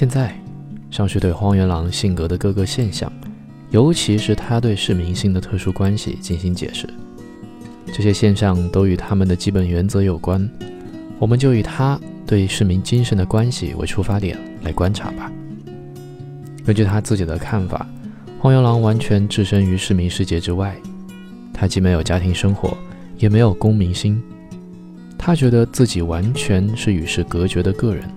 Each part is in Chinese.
现在，上述对荒原狼性格的各个现象，尤其是他对市民性的特殊关系进行解释。这些现象都与他们的基本原则有关，我们就以他对市民精神的关系为出发点来观察吧。根据他自己的看法，荒原狼完全置身于市民世界之外，他既没有家庭生活，也没有公民心。他觉得自己完全是与世隔绝的个人，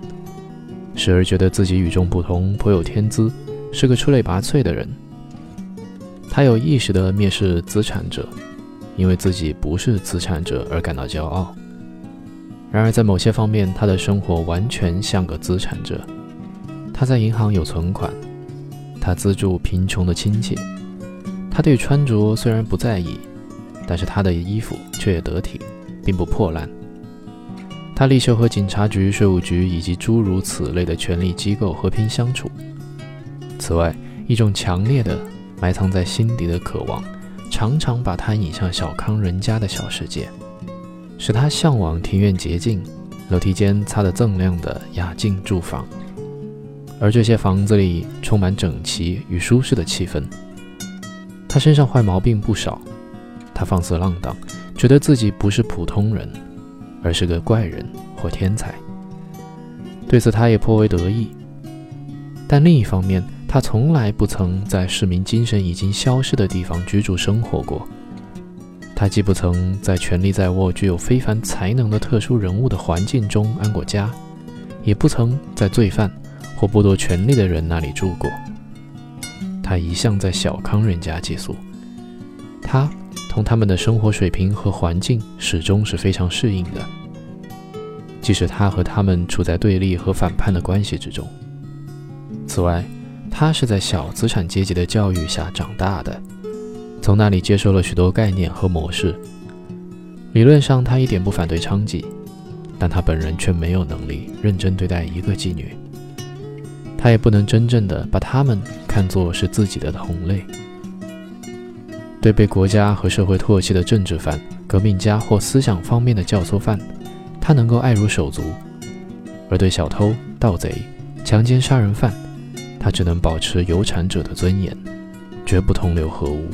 时而觉得自己与众不同，颇有天资，是个出类拔萃的人。他有意识地蔑视资产者，因为自己不是资产者而感到骄傲。然而，在某些方面，他的生活完全像个资产者。他在银行有存款，他资助贫穷的亲戚，他对穿着虽然不在意，但是他的衣服却也得体，并不破烂。他力求和警察局、税务局以及诸如此类的权力机构和平相处。此外，一种强烈的埋藏在心底的渴望，常常把他引向小康人家的小世界，使他向往庭院洁净、楼梯间擦得锃亮的雅静住房，而这些房子里充满整齐与舒适的气氛。他身上坏毛病不少，他放肆浪荡，觉得自己不是普通人。而是个怪人或天才，对此他也颇为得意。但另一方面，他从来不曾在市民精神已经消失的地方居住生活过。他既不曾在权力在握、具有非凡才能的特殊人物的环境中安过家，也不曾在罪犯或剥夺权力的人那里住过。他一向在小康人家寄宿。他。同他们的生活水平和环境始终是非常适应的，即使他和他们处在对立和反叛的关系之中。此外，他是在小资产阶级的教育下长大的，从那里接受了许多概念和模式。理论上，他一点不反对娼妓，但他本人却没有能力认真对待一个妓女，他也不能真正的把他们看作是自己的同类。对被国家和社会唾弃的政治犯、革命家或思想方面的教唆犯，他能够爱如手足；而对小偷、盗贼、强奸、杀人犯，他只能保持有产者的尊严，绝不同流合污。